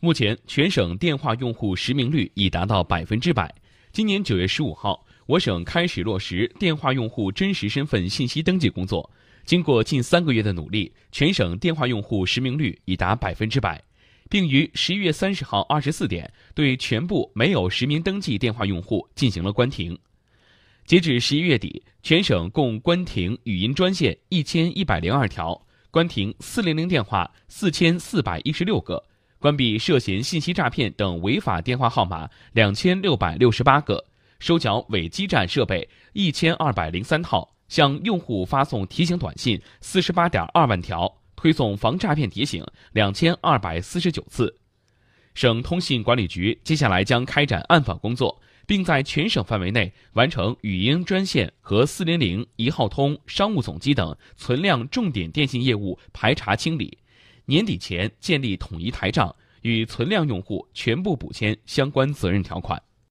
目前，全省电话用户实名率已达到百分之百。今年九月十五号，我省开始落实电话用户真实身份信息登记工作。经过近三个月的努力，全省电话用户实名率已达百分之百，并于十一月三十号二十四点对全部没有实名登记电话用户进行了关停。截至十一月底，全省共关停语音专线一千一百零二条，关停四零零电话四千四百一十六个，关闭涉嫌信息诈骗等违法电话号码两千六百六十八个，收缴伪基站设备一千二百零三套。向用户发送提醒短信四十八点二万条，推送防诈骗提醒两千二百四十九次。省通信管理局接下来将开展暗访工作，并在全省范围内完成语音专线和四零零一号通、商务总机等存量重点电信业务排查清理，年底前建立统一台账，与存量用户全部补签相关责任条款。